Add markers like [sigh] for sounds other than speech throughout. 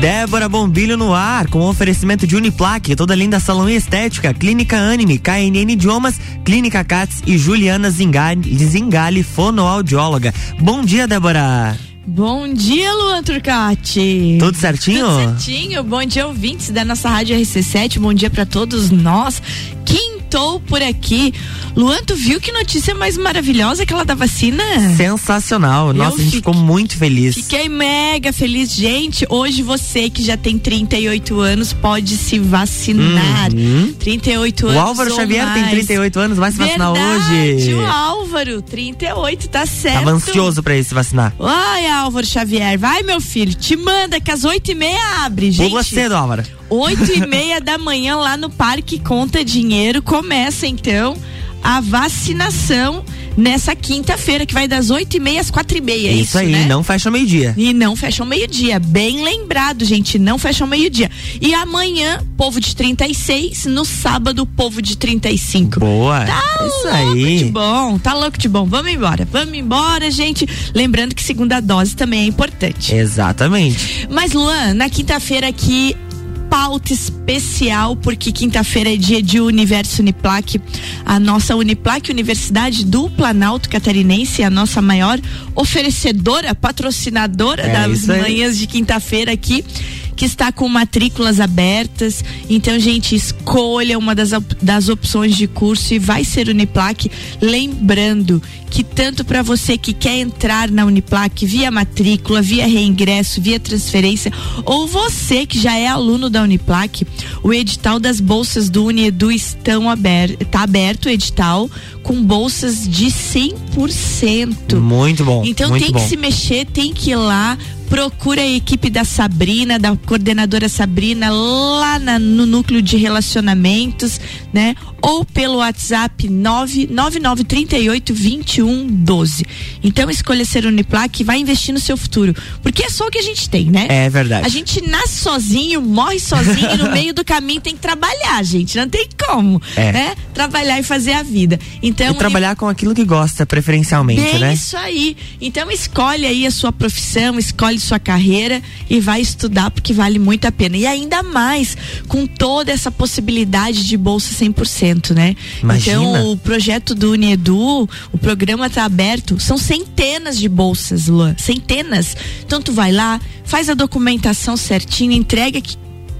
Débora Bombilho no ar, com oferecimento de Uniplaque, toda linda salão e estética, Clínica Anime, KNN Idiomas, Clínica Cats e Juliana Zingale, Zingale fonoaudióloga. Bom dia, Débora. Bom dia, Luan Turcati. Tudo certinho? Tudo certinho. Bom dia, ouvintes da nossa rádio RC7. Bom dia para todos nós. Quem estou por aqui. Luan, tu viu que notícia mais maravilhosa aquela da vacina? Sensacional. Nossa, Eu a gente ficou muito feliz. Fiquei mega feliz. Gente, hoje você que já tem 38 anos pode se vacinar. Uhum. 38 anos. O Álvaro Xavier mais. tem 38 anos, vai se vacinar hoje. O Álvaro, 38, tá certo. Tava ansioso pra ele se vacinar. Ai, Álvaro Xavier, vai, meu filho, te manda que às 8 e meia abre, gente. Pula cedo, Álvaro. Oito e meia da manhã lá no Parque Conta Dinheiro começa então a vacinação nessa quinta-feira, que vai das oito e meia às quatro e meia. Isso, isso aí, né? não fecha o meio-dia. E não fecha o meio-dia. Bem lembrado, gente, não fecha o meio-dia. E amanhã, povo de 36, no sábado, povo de 35. Boa. Tá isso louco aí. de bom, tá louco de bom. Vamos embora, vamos embora, gente. Lembrando que segunda dose também é importante. Exatamente. Mas, Luan, na quinta-feira aqui, pauta especial, porque quinta-feira é dia de Universo Uniplac. A nossa Uniplac, Universidade do Planalto Catarinense, a nossa maior oferecedora, patrocinadora é das manhãs de quinta-feira aqui que está com matrículas abertas. Então, gente, escolha uma das, das opções de curso e vai ser Uniplac. Lembrando que tanto para você que quer entrar na Uniplac via matrícula, via reingresso, via transferência, ou você que já é aluno da Uniplac, o edital das bolsas do Uniedu estão aberto, está aberto o edital com bolsas de 100%. Muito bom. Então muito tem bom. que se mexer, tem que ir lá, procura a equipe da Sabrina, da coordenadora Sabrina, lá na, no núcleo de relacionamentos, né? Ou pelo WhatsApp 999382112. Então escolha ser Uniplac e vai investir no seu futuro. Porque é só o que a gente tem, né? É verdade. A gente nasce sozinho, morre sozinho e no [laughs] meio do caminho tem que trabalhar, gente. Não tem como, é. né? Trabalhar e fazer a vida. Então, e trabalhar com aquilo que gosta, preferencialmente, Bem né? Isso aí. Então escolhe aí a sua profissão, escolhe sua carreira e vai estudar porque vale muito a pena. E ainda mais com toda essa possibilidade de bolsa 100%, né? Imagina. Então o projeto do Uniedu, o programa está aberto, são centenas de bolsas, Luan, centenas. Então tu vai lá, faz a documentação certinho, entrega que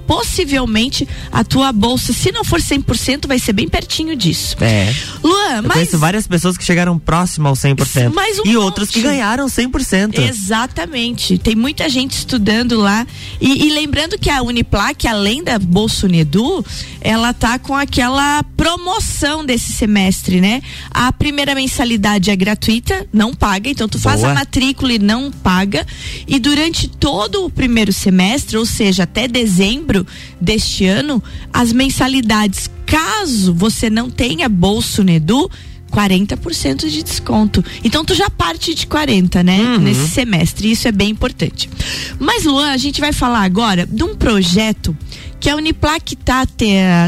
possivelmente a tua bolsa, se não for 100%, vai ser bem pertinho disso. É. Luan, Eu mas. conheço várias pessoas que chegaram próximo ao 100%. Mais um e monte. outras que ganharam 100%. Exatamente. Tem muita gente estudando lá. E, e, lembrando que a Uniplac, além da Bolsa Unedu, ela tá com aquela promoção desse semestre, né? A primeira mensalidade é gratuita, não paga. Então tu faz Boa. a matrícula e não paga. E durante todo o primeiro semestre, ou seja, até dezembro deste ano, as mensalidades, caso você não tenha Bolsa Unedu, 40% de desconto. Então tu já parte de 40, né? Uhum. Nesse semestre. Isso é bem importante. Mas Luan, a gente vai falar agora de um projeto que a Uniplac está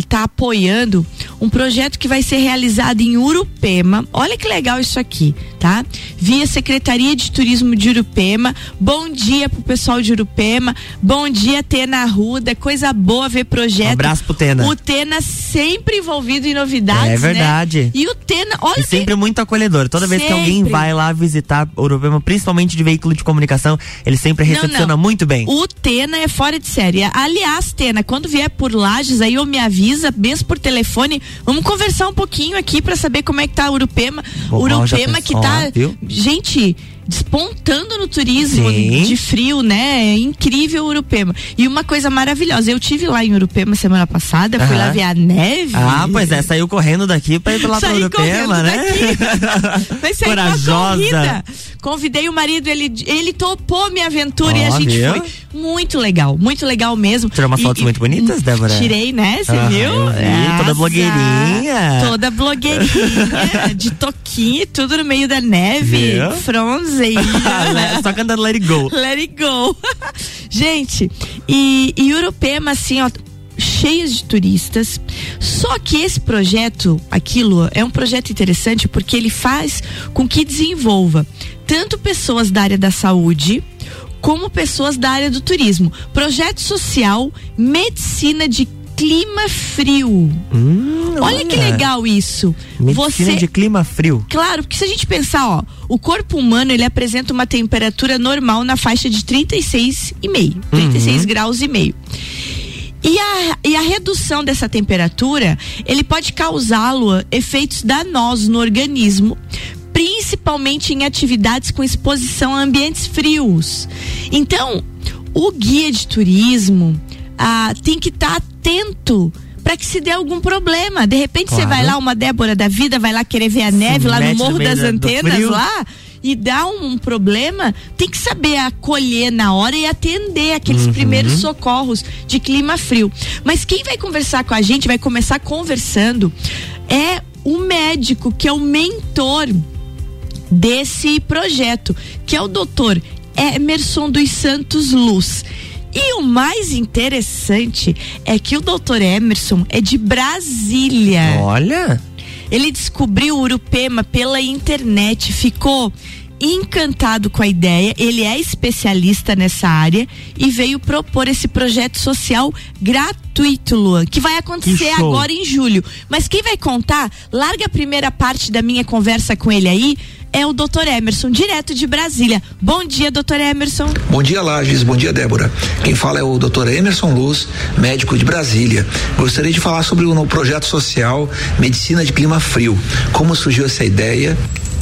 tá apoiando um projeto que vai ser realizado em Urupema. Olha que legal isso aqui, tá? Via Secretaria de Turismo de Urupema. Bom dia pro pessoal de Urupema. Bom dia, Tena Arruda. Coisa boa ver projeto. Um abraço pro Tena. O Tena sempre envolvido em novidades, É verdade. Né? E o Tena, olha E sempre muito acolhedor. Toda vez que alguém Sempre. vai lá visitar Urupema, principalmente de veículo de comunicação, ele sempre Não, recepciona não. muito bem. O Tena é fora de série. Aliás, Tena, quando vier por Lages, aí eu me avisa, mesmo por telefone, vamos conversar um pouquinho aqui pra saber como é que tá a Urupema. Bom, Urupema que tá, viu? gente, despontando no turismo Sim. de frio, né? É incrível Urupema. E uma coisa maravilhosa, eu tive lá em Urupema semana passada, fui lá ver a neve. Ah, pois é, saiu correndo daqui pra ir lá pra Urupema, né? uma [laughs] Corajosa. corrida. Convidei o marido, ele, ele topou minha aventura e a gente viu? foi. Muito legal, muito legal mesmo. Tirou umas fotos muito bonitas, Débora? Tirei, né? Você viu? vi, toda blogueirinha. Toda blogueirinha, de toquinho, tudo no meio da neve. Viu? Fronze. [laughs] Só cantando Let It Go. Let it go. [laughs] Gente, e, e Urupema, assim, ó, cheias de turistas. Só que esse projeto, aquilo, é um projeto interessante porque ele faz com que desenvolva tanto pessoas da área da saúde como pessoas da área do turismo. Projeto social Medicina de clima frio. Hum, olha, olha, que legal isso. Medicina Você de clima frio. Claro, porque se a gente pensar, ó, o corpo humano ele apresenta uma temperatura normal na faixa de 36,5, 36 uhum. graus e meio. E a, e a redução dessa temperatura, ele pode causá-lo efeitos danosos no organismo, principalmente em atividades com exposição a ambientes frios. Então, o guia de turismo ah, tem que estar tá atento para que se dê algum problema. De repente claro. você vai lá, uma Débora da vida, vai lá querer ver a neve lá no Morro das Antenas lá e dá um, um, problema, tem que saber acolher na hora e atender aqueles uhum. primeiros socorros de clima frio. Mas quem vai conversar com a gente, vai começar conversando, é o médico que é o mentor desse projeto, que é o doutor Emerson dos Santos Luz. E o mais interessante é que o doutor Emerson é de Brasília. Olha! Ele descobriu o Urupema pela internet, ficou encantado com a ideia, ele é especialista nessa área e veio propor esse projeto social gratuito, Luan, que vai acontecer que agora em julho. Mas quem vai contar, larga a primeira parte da minha conversa com ele aí, é o Dr. Emerson, direto de Brasília. Bom dia, Dr. Emerson. Bom dia, Lages. Bom dia, Débora. Quem fala é o Dr. Emerson Luz, médico de Brasília. Gostaria de falar sobre o projeto social Medicina de Clima Frio. Como surgiu essa ideia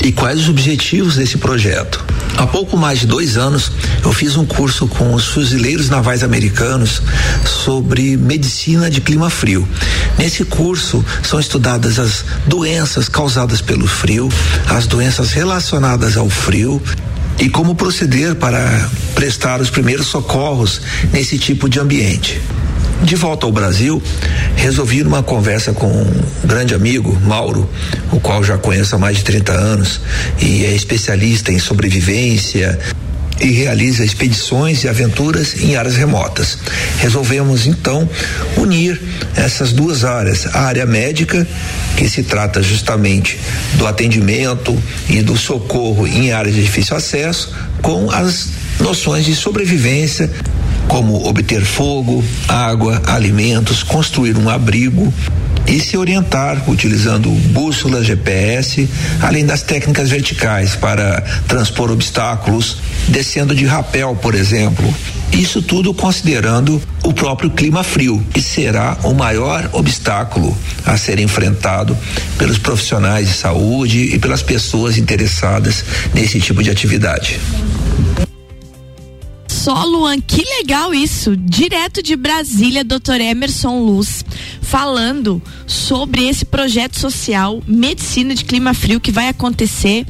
e quais os objetivos desse projeto. Há pouco mais de dois anos, eu fiz um curso com os fuzileiros navais americanos sobre medicina de clima frio. Nesse curso são estudadas as doenças causadas pelo frio, as doenças relacionadas ao frio e como proceder para prestar os primeiros socorros nesse tipo de ambiente. De volta ao Brasil, resolvi numa conversa com um grande amigo, Mauro, o qual já conheço há mais de 30 anos e é especialista em sobrevivência, e realiza expedições e aventuras em áreas remotas. Resolvemos então unir essas duas áreas, a área médica, que se trata justamente do atendimento e do socorro em áreas de difícil acesso, com as noções de sobrevivência como obter fogo, água, alimentos, construir um abrigo e se orientar utilizando bússolas GPS, além das técnicas verticais para transpor obstáculos, descendo de rapel, por exemplo. Isso tudo considerando o próprio clima frio, que será o maior obstáculo a ser enfrentado pelos profissionais de saúde e pelas pessoas interessadas nesse tipo de atividade só, Luan, que legal isso. Direto de Brasília, Dr. Emerson Luz, falando sobre esse projeto social Medicina de Clima Frio que vai acontecer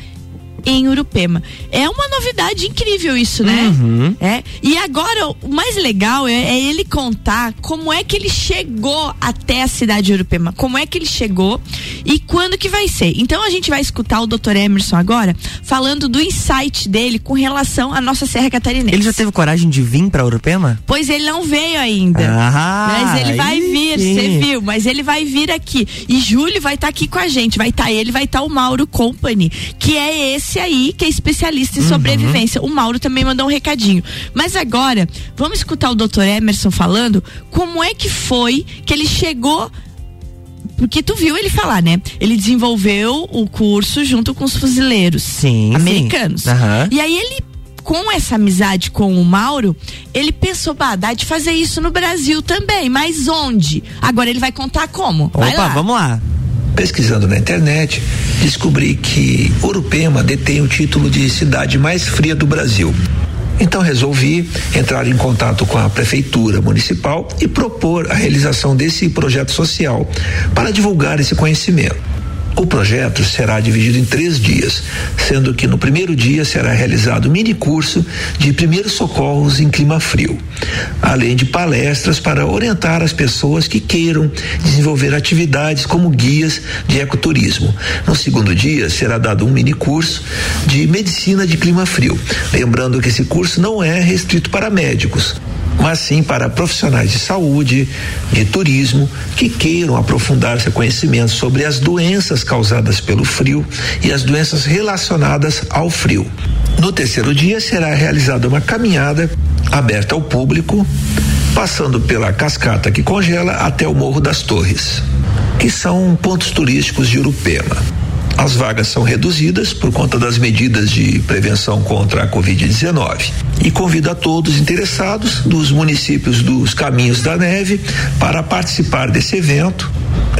em Urupema. É uma novidade incrível isso, né? Uhum. É. E agora o mais legal é, é, ele contar como é que ele chegou até a cidade de Urupema, como é que ele chegou e quando que vai ser. Então a gente vai escutar o Dr. Emerson agora falando do insight dele com relação à nossa Serra Catarinense. Ele já teve coragem de vir para Urupema? Pois ele não veio ainda. Ah, mas ele vai vir, você viu? Mas ele vai vir aqui. E Júlio vai estar tá aqui com a gente. Vai estar tá ele, vai estar tá o Mauro Company, que é esse esse aí que é especialista em uhum. sobrevivência. O Mauro também mandou um recadinho. Mas agora, vamos escutar o doutor Emerson falando como é que foi que ele chegou porque tu viu ele falar, né? Ele desenvolveu o curso junto com os fuzileiros sim, americanos. Sim. Uhum. E aí ele com essa amizade com o Mauro, ele pensou, bah, dá de fazer isso no Brasil também, mas onde? Agora ele vai contar como. Vai Opa, lá. vamos lá. Pesquisando na internet, descobri que Urupema detém o título de cidade mais fria do Brasil. Então resolvi entrar em contato com a prefeitura municipal e propor a realização desse projeto social para divulgar esse conhecimento. O projeto será dividido em três dias, sendo que no primeiro dia será realizado um mini curso de primeiros socorros em clima frio, além de palestras para orientar as pessoas que queiram desenvolver atividades como guias de ecoturismo. No segundo dia será dado um mini curso de medicina de clima frio, lembrando que esse curso não é restrito para médicos mas sim para profissionais de saúde, de turismo, que queiram aprofundar seu conhecimento sobre as doenças causadas pelo frio e as doenças relacionadas ao frio. No terceiro dia será realizada uma caminhada aberta ao público, passando pela cascata que congela até o Morro das Torres, que são pontos turísticos de Urupema. As vagas são reduzidas por conta das medidas de prevenção contra a Covid-19. E convido a todos interessados dos municípios dos Caminhos da Neve para participar desse evento,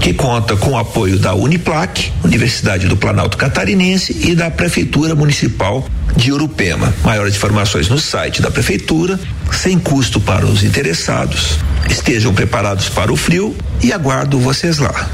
que conta com o apoio da Uniplac, Universidade do Planalto Catarinense, e da Prefeitura Municipal de Urupema. Maiores informações no site da Prefeitura, sem custo para os interessados. Estejam preparados para o frio e aguardo vocês lá.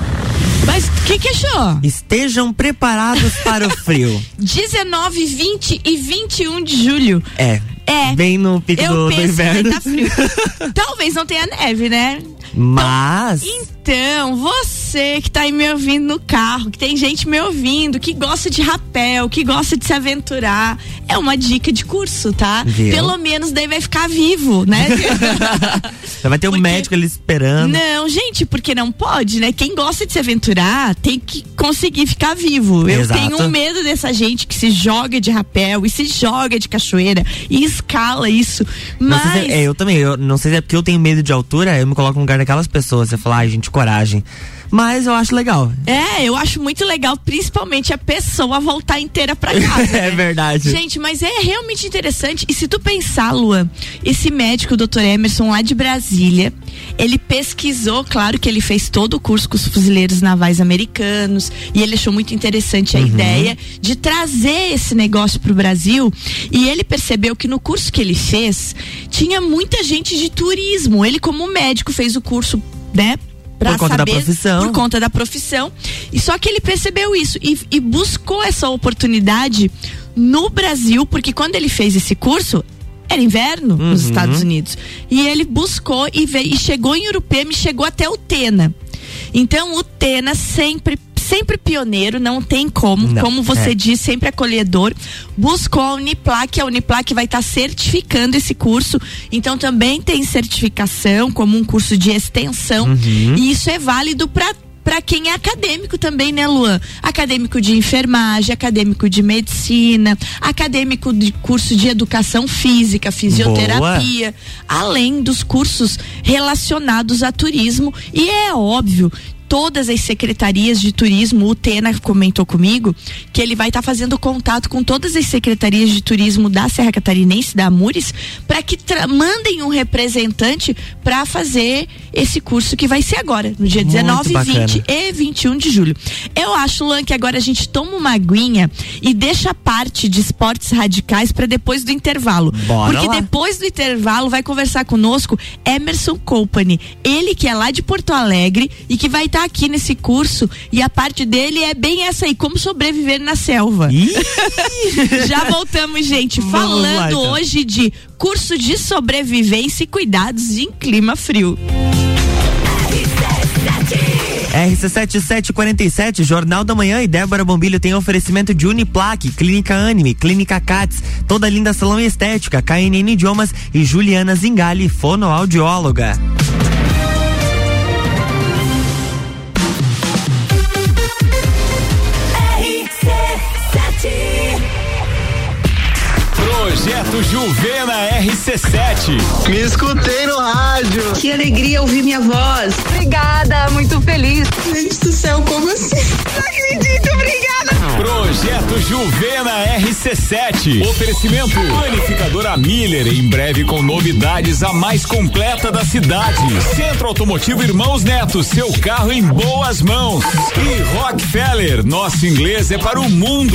Mas o que, que achou? Estejam preparados para o frio. [laughs] 19, 20 e 21 de julho. É. É. Bem no pico Eu do, do penso que inverno. tá frio. [laughs] Talvez não tenha neve, né? Mas. Então, você que tá aí me ouvindo no carro, que tem gente me ouvindo, que gosta de rapel, que gosta de se aventurar, é uma dica de curso, tá? Viu? Pelo menos daí vai ficar vivo, né? [laughs] Vai ter um Porque- médico ali esperando. Não, gente, porque não pode, né? Quem gosta de se aventurar tem que conseguir ficar vivo. Eu Exato. tenho um medo dessa gente que se joga de rapel e se joga de cachoeira e escala isso. Não Mas. se é, é, eu também, eu não sei se é porque eu tenho medo de altura, eu me coloco no lugar daquelas pessoas. Você fala, ai, gente, coragem. Mas eu acho legal. É, eu acho muito legal, principalmente a pessoa voltar inteira pra casa. [laughs] é né? verdade. Gente, mas é realmente interessante. E se tu pensar, Luan, esse médico, o Dr. Emerson, lá de Brasília, ele pesquisou, claro que ele fez todo o curso com os fuzileiros navais americanos, e ele achou muito interessante a Uhum. ideia de trazer esse negócio pro Brasil. E ele percebeu que no curso que ele fez, tinha muita gente de turismo. Ele, como médico, fez o curso, né? Pra Por conta da saber- profissão. Por conta da profissão. E só que ele percebeu isso e, e buscou essa oportunidade no Brasil, porque quando ele fez esse curso, era inverno nos Uhum. Estados Unidos. E ele buscou e, veio, e chegou em Urupema e chegou até o Tena. Então, o Tena sempre sempre pioneiro, não tem como, Não, como você é. diz, sempre acolhedor. Buscou a Uniplac, a Uniplac vai estar certificando esse curso, então também tem certificação como um curso de extensão, Uhum. e isso é válido para para quem é acadêmico também, né, Luan? Acadêmico de enfermagem, acadêmico de medicina, acadêmico de curso de educação física, fisioterapia, além dos cursos relacionados a turismo. E é óbvio, todas as secretarias de turismo, o Tena comentou comigo, que ele vai estar fazendo contato com todas as secretarias de turismo da Serra Catarinense, da Amures, para que mandem um representante para fazer esse curso que vai ser agora, no dia Muito 19, bacana. 20 e 21 de julho. Eu acho, Luan, que agora a gente toma uma aguinha e deixa a parte de esportes radicais para depois do intervalo. Bora Porque lá. depois do intervalo vai conversar conosco Emerson Company. Ele que é lá de Porto Alegre e que vai estar aqui nesse curso e a parte dele é bem essa aí, como sobreviver na selva. [laughs] Já voltamos, gente, Vamos lá, falando então. hoje de curso de sobrevivência e cuidados em clima frio. RC7747, Jornal da Manhã e Débora Bombilho tem oferecimento de Uniplaque, Clínica Anime, Clínica Cats, Toda Linda Salão e Estética, KNN Idiomas e Juliana Zingali, fonoaudióloga. Projeto Juvena RC7. Me escutei no rádio. Que alegria ouvir minha voz. Obrigada, muito feliz. Gente do céu, como assim? Não acredito, obrigada. Projeto Juvena RC7. Oferecimento Planificadora Miller, em breve com novidades a mais completa da cidade. Centro Automotivo Irmãos Neto, seu carro em boas mãos. E Rockefeller, nosso inglês é para o mundo.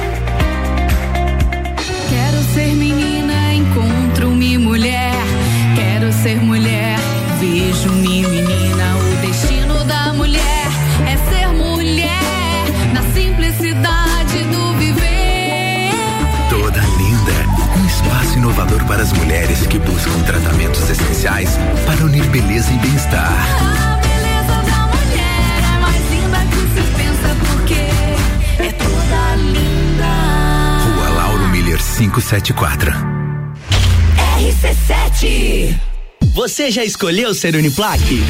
Trabalhamos com tratamentos essenciais para unir beleza e bem-estar. A beleza da mulher é mais linda que se pensa porque é toda linda. Rua Lauro Miller 574. RC7 Você já escolheu ser Uniplaque?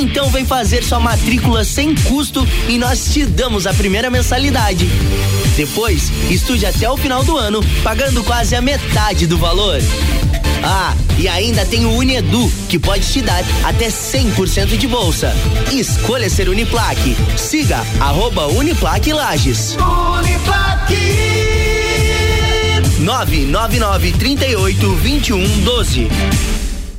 Então vem fazer sua matrícula sem custo e nós te damos a primeira mensalidade. Depois, estude até o final do ano, pagando quase a metade do valor. Ah, e ainda tem o Unedu, que pode te dar até 100% de bolsa. Escolha ser Uniplaque. Siga arroba Uniplaque Lages. Uniplaque. 999 38 21 12.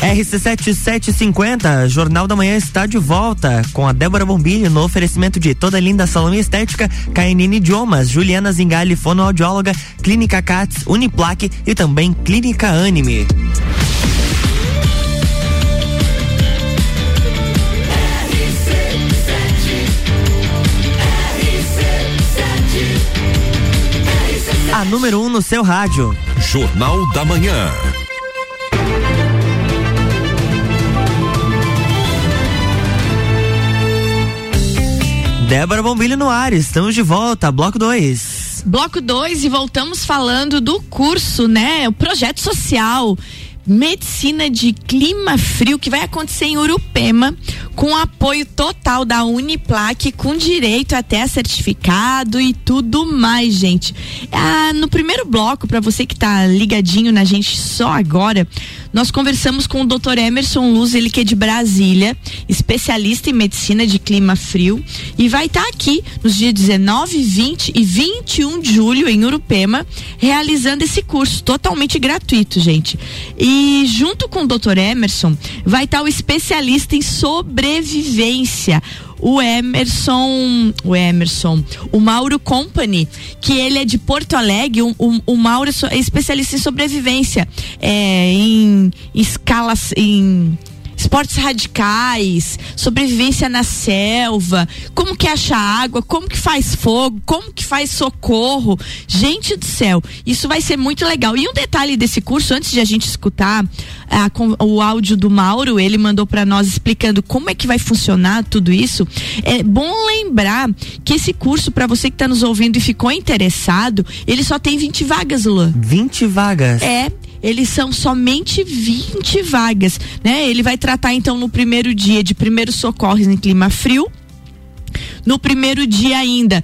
RC7750, Jornal da Manhã está de volta com a Débora Bombilho no oferecimento de toda linda salão estética, KNN Idiomas, Juliana Zingali, fonoaudióloga, Clínica Cats, Uniplaque e também Clínica Anime. A número 1 um no seu rádio. Jornal da Manhã. Débora Bombilho no ar, estamos de volta, bloco 2. Bloco 2 e voltamos falando do curso, né? O projeto social Medicina de Clima Frio, que vai acontecer em Urupema, com apoio total da Uniplaque, com direito até a certificado e tudo mais, gente. Ah, no primeiro bloco, para você que tá ligadinho na gente só agora, nós conversamos com o Dr. Emerson Luz, ele que é de Brasília, especialista em medicina de clima frio, e vai estar tá aqui nos dias 19, 20 e 21 de julho em Urupema, realizando esse curso totalmente gratuito, gente. E junto com o Dr. Emerson, vai estar tá o especialista em sobrevivência o Emerson, o Emerson, o Mauro Company, que ele é de Porto Alegre, o, o, o Mauro é especialista em sobrevivência, é, em escalas, em esportes radicais, sobrevivência na selva, como que acha água, como que faz fogo, como que faz socorro. Gente do céu, isso vai ser muito legal. E um detalhe desse curso, antes de a gente escutar a, o áudio do Mauro, ele mandou para nós explicando como é que vai funcionar tudo isso. É bom lembrar que esse curso, para você que está nos ouvindo e ficou interessado, ele só tem 20 vagas, Luan. 20 vagas? É eles são somente 20 vagas, né? Ele vai tratar então no primeiro dia de primeiros socorros em clima frio. No primeiro dia ainda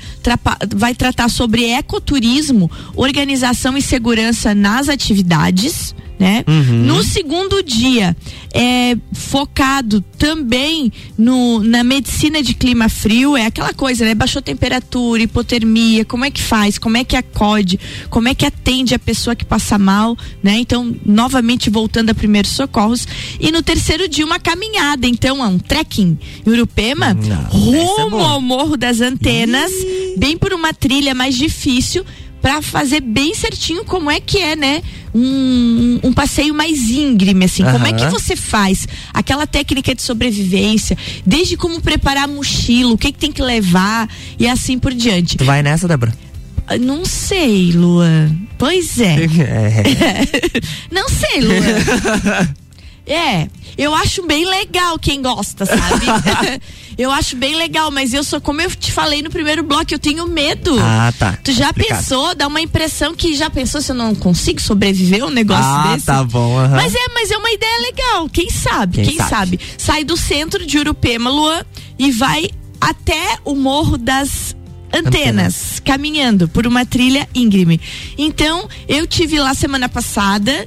vai tratar sobre ecoturismo, organização e segurança nas atividades né? Uhum. No segundo dia, é focado também no, na medicina de clima frio, é aquela coisa, né? Baixou temperatura, hipotermia, como é que faz, como é que acode, como é que atende a pessoa que passa mal, né? Então, novamente voltando a primeiros socorros. E no terceiro dia, uma caminhada, então, é um trekking em Urupema, Não, rumo é ao Morro das Antenas, Ih. bem por uma trilha mais difícil para fazer bem certinho como é que é, né? Um, um passeio mais íngreme, assim. Uhum. Como é que você faz aquela técnica de sobrevivência, desde como preparar mochila, o que, que tem que levar e assim por diante. Tu vai nessa, Débora? Ah, não sei, Lua. Pois é. [laughs] é. Não sei, Lua. [laughs] É, eu acho bem legal quem gosta, sabe? [laughs] eu acho bem legal, mas eu sou, como eu te falei no primeiro bloco, eu tenho medo. Ah, tá. Tu já pensou, dá uma impressão que já pensou se eu não consigo sobreviver um negócio ah, desse? tá bom. Uhum. Mas é, mas é uma ideia legal, quem sabe, quem, quem sabe? sabe? Sai do centro de Urupema, Luan, e vai até o Morro das Antenas, Antenas, caminhando por uma trilha íngreme. Então, eu tive lá semana passada,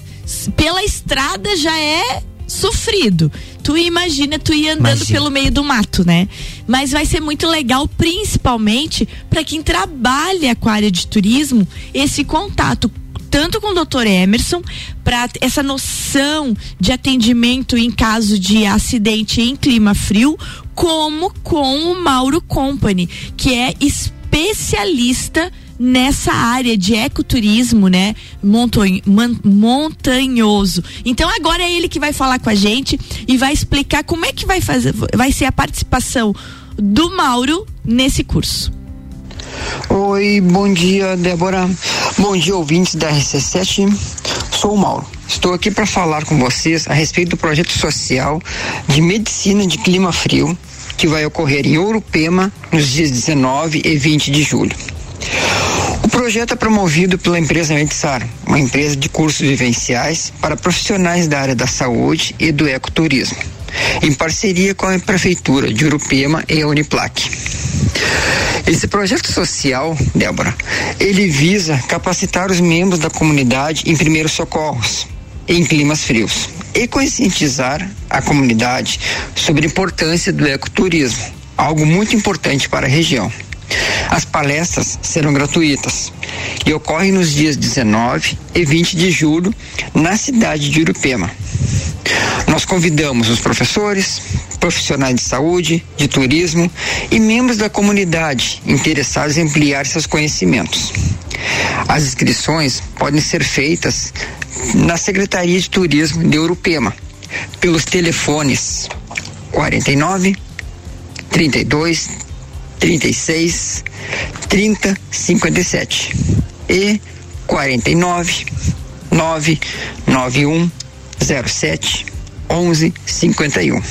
pela estrada já é sofrido. Tu imagina tu ir andando imagina. pelo meio do mato, né? Mas vai ser muito legal, principalmente para quem trabalha com a área de turismo, esse contato tanto com o Dr. Emerson para essa noção de atendimento em caso de acidente em clima frio, como com o Mauro Company, que é especialista nessa área de ecoturismo, né? montanhoso. Então agora é ele que vai falar com a gente e vai explicar como é que vai fazer, vai ser a participação do Mauro nesse curso. Oi, bom dia, Débora. Bom dia, ouvintes da RC7. Sou o Mauro. Estou aqui para falar com vocês a respeito do projeto social de medicina de clima frio que vai ocorrer em Ourupema nos dias 19 e 20 de julho. Projeto é promovido pela empresa Medisar, uma empresa de cursos vivenciais para profissionais da área da saúde e do ecoturismo, em parceria com a Prefeitura de Urupema e a Uniplac. Esse projeto social, Débora, ele visa capacitar os membros da comunidade em primeiros socorros em climas frios e conscientizar a comunidade sobre a importância do ecoturismo, algo muito importante para a região. As palestras serão gratuitas e ocorrem nos dias 19 e 20 de julho na cidade de Urupema. Nós convidamos os professores, profissionais de saúde, de turismo e membros da comunidade interessados em ampliar seus conhecimentos. As inscrições podem ser feitas na Secretaria de Turismo de Urupema pelos telefones 49 32 36 30 57 e 49 991 07 11 51.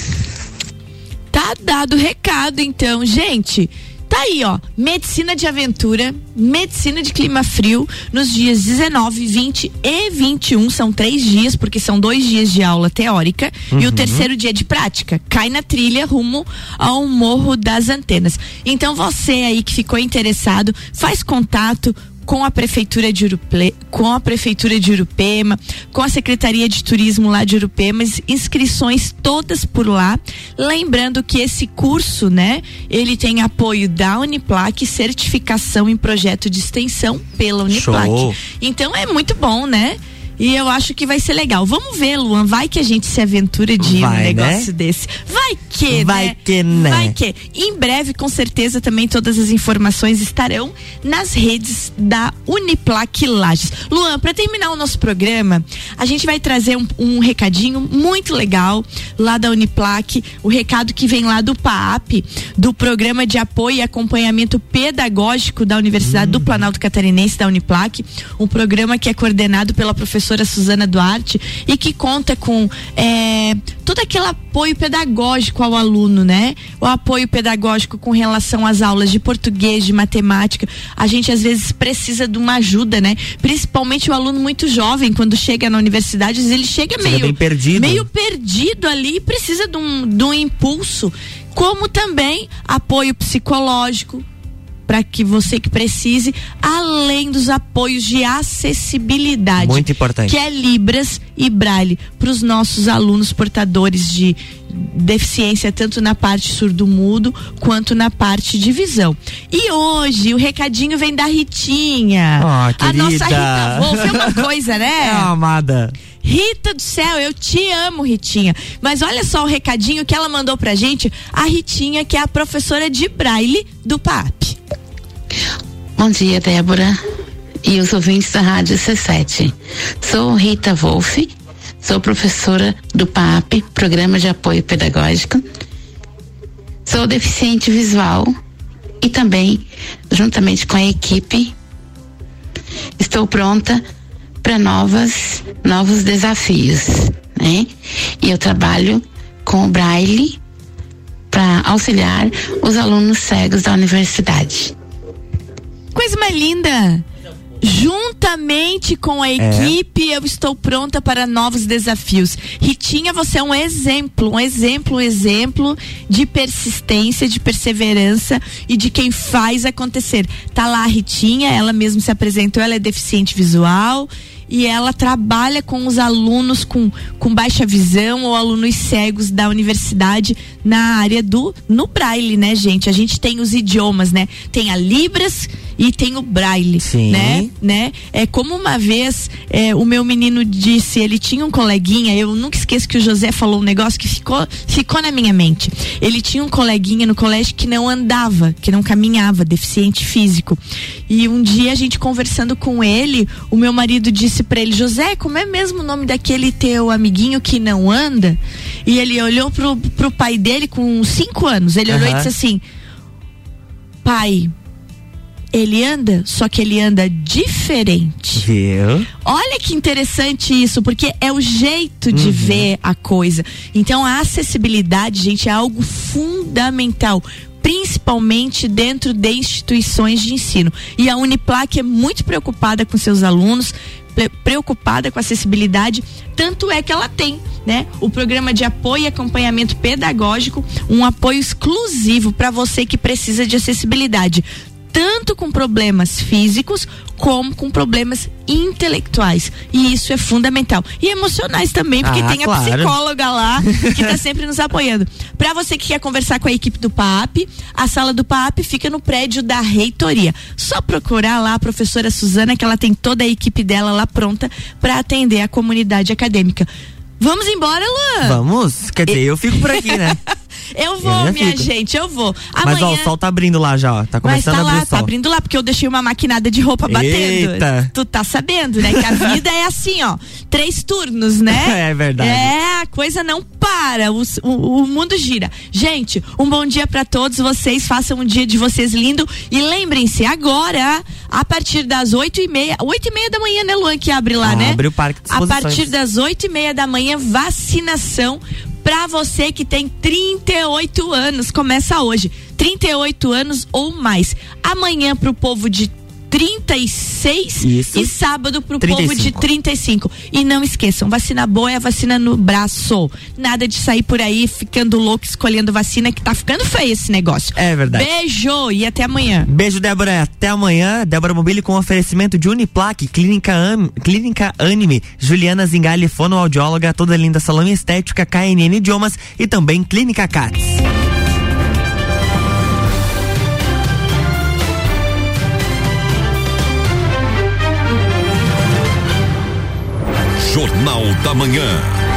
Tá dado o recado então, gente. Tá aí, ó. Medicina de aventura, medicina de clima frio, nos dias 19, 20 e 21. São três dias, porque são dois dias de aula teórica. Uhum. E o uhum. terceiro dia de prática. Cai na trilha rumo ao Morro das Antenas. Então, você aí que ficou interessado, faz contato com a prefeitura de Uruple, com a prefeitura de Urupema, com a Secretaria de Turismo lá de Urupema, inscrições todas por lá. Lembrando que esse curso, né, ele tem apoio da Uniplac, certificação em projeto de extensão pela Uniplac. Show. Então é muito bom, né? E eu acho que vai ser legal. Vamos ver, Luan. Vai que a gente se aventura de vai, um né? negócio né? desse. Vai que, Vai né? que, né? Vai que. Em breve, com certeza, também todas as informações estarão nas redes da Uniplac Lages. Luan, para terminar o nosso programa, a gente vai trazer um, um, recadinho muito legal lá da Uniplac. O recado que vem lá do PAP, do Programa de Apoio e Acompanhamento Pedagógico da Universidade hum. do Planalto Catarinense, da Uniplac. Um programa que é coordenado pela professora professora Suzana Duarte e que conta com é, todo aquele apoio pedagógico ao aluno, né? O apoio pedagógico com relação às aulas de português, de matemática. A gente às vezes precisa de uma ajuda, né? Principalmente o aluno muito jovem, quando chega na universidade, ele chega meio perdido. meio perdido ali e precisa de um, de um impulso, como também apoio psicológico, para que você que precise, além dos apoios de acessibilidade. Muito importante. Que é Libras e Braille para os nossos alunos portadores de deficiência tanto na parte surdo-mudo quanto na parte de visão. E hoje o recadinho vem da Ritinha. Oh, a nossa Rita Wolf é uma coisa, né? [laughs] É, amada. Rita do céu, eu te amo, Ritinha. Mas olha só o recadinho que ela mandou pra gente, a Ritinha, que é a professora de Braille do PAP. Bom dia, Débora e os ouvintes da Rádio C7. Sou Rita Wolff, sou professora do PAP, Programa de Apoio Pedagógico. Sou deficiente visual e também, juntamente com a equipe, estou pronta para novas novos desafios, né? E eu trabalho com o Braille para auxiliar os alunos cegos da universidade coisa mais linda. Juntamente com a equipe, é. eu estou pronta para novos desafios. Ritinha, você é um exemplo, um exemplo, um exemplo de persistência, de perseverança e de quem faz acontecer. Tá lá a Ritinha, ela mesma se apresentou, ela é deficiente visual e ela trabalha com os alunos com, com baixa visão ou alunos cegos da universidade na área do no braille, né, gente? A gente tem os idiomas, né? Tem a Libras e tem o braille, Sim. né? né? É como uma vez é, o meu menino disse, ele tinha um coleguinha, eu nunca esqueço que o José falou um negócio que ficou ficou na minha mente. Ele tinha um coleguinha no colégio que não andava, que não caminhava, deficiente físico. E um dia a gente conversando com ele, o meu marido disse para ele, José, como é mesmo o nome daquele teu amiguinho que não anda? E ele olhou pro, pro pai dele com cinco anos. Ele olhou uhum. e disse assim: Pai, ele anda, só que ele anda diferente. Viu? Olha que interessante isso, porque é o jeito de uhum. ver a coisa. Então a acessibilidade, gente, é algo fundamental principalmente dentro de instituições de ensino. E a Uniplac é muito preocupada com seus alunos, preocupada com a acessibilidade, tanto é que ela tem, né, o programa de apoio e acompanhamento pedagógico, um apoio exclusivo para você que precisa de acessibilidade tanto com problemas físicos como com problemas intelectuais. E isso é fundamental. E emocionais também, porque ah, tem a claro. psicóloga lá [laughs] que está sempre nos apoiando. Para você que quer conversar com a equipe do PAP, a sala do PAP fica no prédio da reitoria. Só procurar lá a professora Suzana, que ela tem toda a equipe dela lá pronta para atender a comunidade acadêmica. Vamos embora, Luan? Vamos. Quer dizer, eu fico por aqui, né? [laughs] Eu vou, eu minha fico. gente, eu vou. Amanhã... Mas ó, o sol tá abrindo lá já, ó. Tá começando tá a abrir lá, o sol. Tá abrindo lá, porque eu deixei uma maquinada de roupa batendo. Eita. Tu tá sabendo, né? Que a vida é assim, ó. Três turnos, né? [laughs] É verdade. É, a coisa não para. O, o, o mundo gira. Gente, um bom dia para todos vocês. Façam um dia de vocês lindo. E lembrem-se, agora, a partir das oito e meia. Oito e meia da manhã, né, Luan, que abre lá, ah, né? Abre o parque de A partir das oito e meia da manhã, vacinação para você que tem 38 anos. Começa hoje. 38 anos ou mais. Amanhã para o povo de 36 Isso. e sábado pro 35. povo de 35. E não esqueçam, vacina boa é a vacina no braço. Nada de sair por aí ficando louco escolhendo vacina que tá ficando feio esse negócio. É verdade. Beijo e até amanhã. Beijo, Débora. Até amanhã. Débora Mobile com oferecimento de Uniplaque, Clínica, Am, Clínica Anime, Juliana Zingali, fonoaudióloga, toda linda salão estética, KNN Idiomas e também Clínica Cats. Jornal da Manhã.